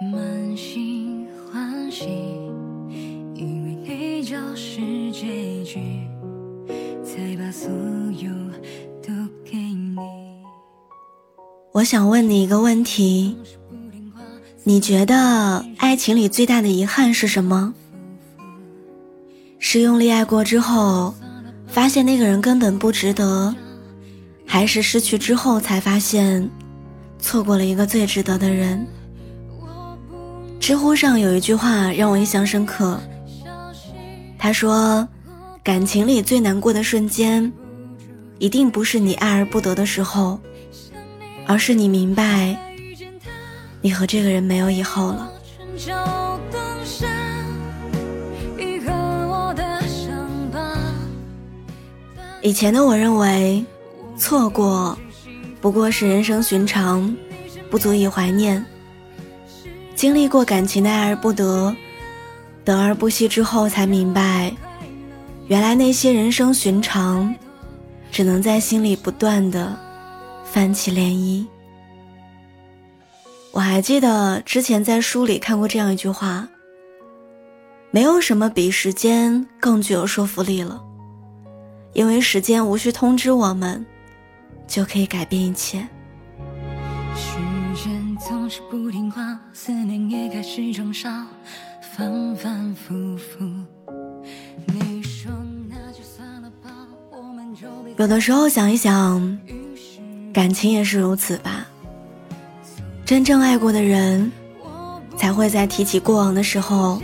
满心欢喜因为你就是结局才把所有都给你。我想问你一个问题你觉得爱情里最大的遗憾是什么？是用力爱过之后发现那个人根本不值得还是失去之后才发现错过了一个最值得的人？知乎上有一句话让我印象深刻，他说：“感情里最难过的瞬间，一定不是你爱而不得的时候，而是你明白，你和这个人没有以后了。”以前的我认为，错过不过是人生寻常，不足以怀念。经历过感情的爱而不得，得而不惜之后，才明白，原来那些人生寻常，只能在心里不断的泛起涟漪。我还记得之前在书里看过这样一句话：没有什么比时间更具有说服力了，因为时间无需通知我们，就可以改变一切。念也开始减少，反反复复。你说那就算了吧，我们就有的时候想一想，感情也是如此吧。真正爱过的人，才会在提起过往的时候，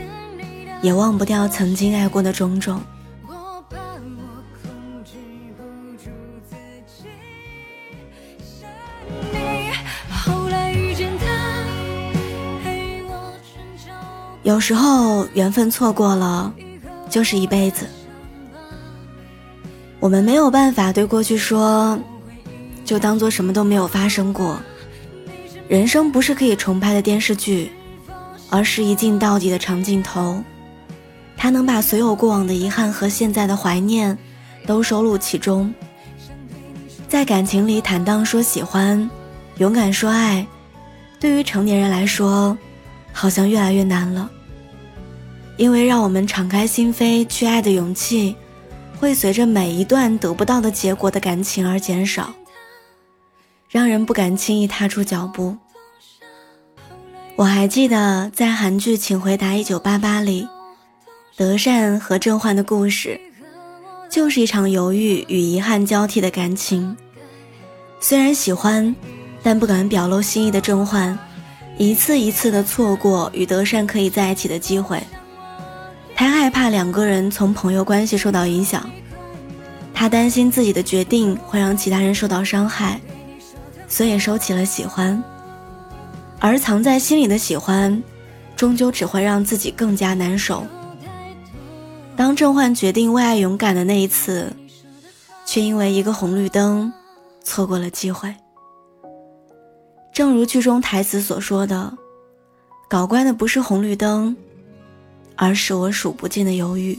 也忘不掉曾经爱过的种种。有时候缘分错过了，就是一辈子。我们没有办法对过去说，就当做什么都没有发生过。人生不是可以重拍的电视剧，而是一镜到底的长镜头。它能把所有过往的遗憾和现在的怀念，都收录其中。在感情里坦荡说喜欢，勇敢说爱，对于成年人来说。好像越来越难了，因为让我们敞开心扉去爱的勇气，会随着每一段得不到的结果的感情而减少，让人不敢轻易踏出脚步。我还记得在韩剧《请回答一九八八》里，德善和郑焕的故事，就是一场犹豫与遗憾交替的感情。虽然喜欢，但不敢表露心意的郑焕。一次一次的错过与德善可以在一起的机会，他害怕两个人从朋友关系受到影响，他担心自己的决定会让其他人受到伤害，所以收起了喜欢。而藏在心里的喜欢，终究只会让自己更加难受。当郑焕决定为爱勇敢的那一次，却因为一个红绿灯，错过了机会。正如剧中台词所说的，搞怪的不是红绿灯，而是我数不尽的犹豫。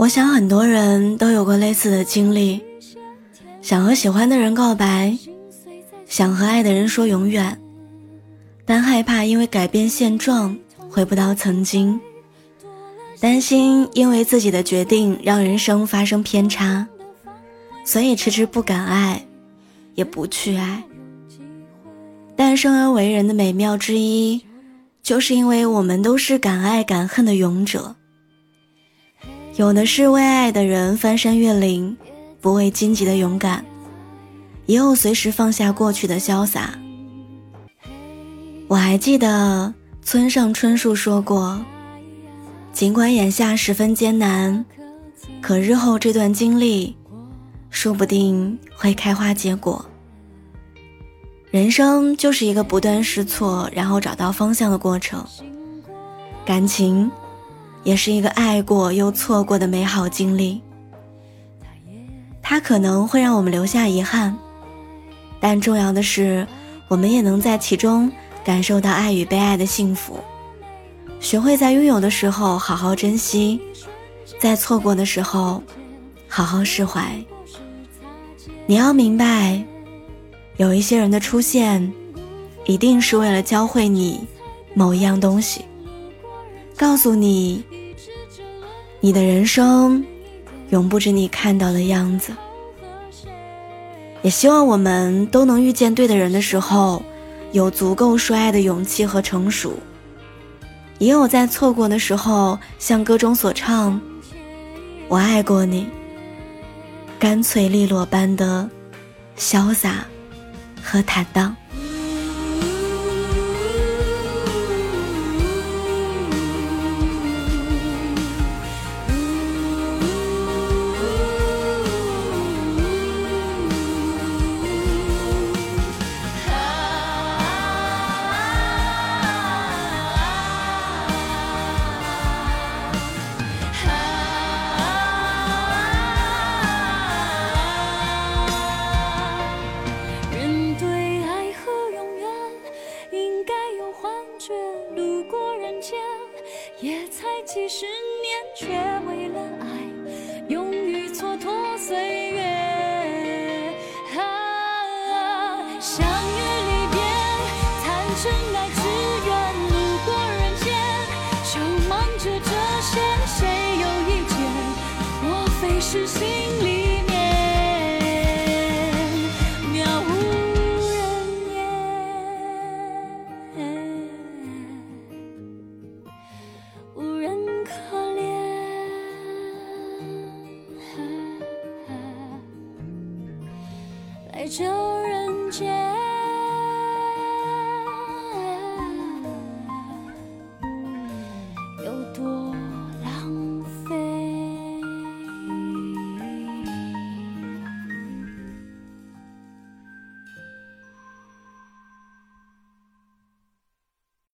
我想很多人都有过类似的经历，想和喜欢的人告白，想和爱的人说永远，但害怕因为改变现状回不到曾经，担心因为自己的决定让人生发生偏差，所以迟迟不敢爱，也不去爱。但生而为人的美妙之一。就是因为我们都是敢爱敢恨的勇者，有的是为爱的人翻山越岭、不畏荆棘的勇敢，也有随时放下过去的潇洒。我还记得村上春树说过：“尽管眼下十分艰难，可日后这段经历，说不定会开花结果。人生就是一个不断试错，然后找到方向的过程。感情，也是一个爱过又错过的美好经历。它可能会让我们留下遗憾，但重要的是，我们也能在其中感受到爱与被爱的幸福。学会在拥有的时候好好珍惜，在错过的时候好好释怀。你要明白，有一些人的出现，一定是为了教会你某一样东西，告诉你，你的人生永不止你看到的样子。也希望我们都能遇见对的人的时候，有足够说爱的勇气和成熟。也有在错过的时候，像歌中所唱：“我爱过你。”干脆利落般的潇洒和坦荡。几十年，却为了爱，勇于蹉跎岁月。相遇离别，贪嗔爱，只愿路过人间。就忙着这些，谁有意见？莫非是心这。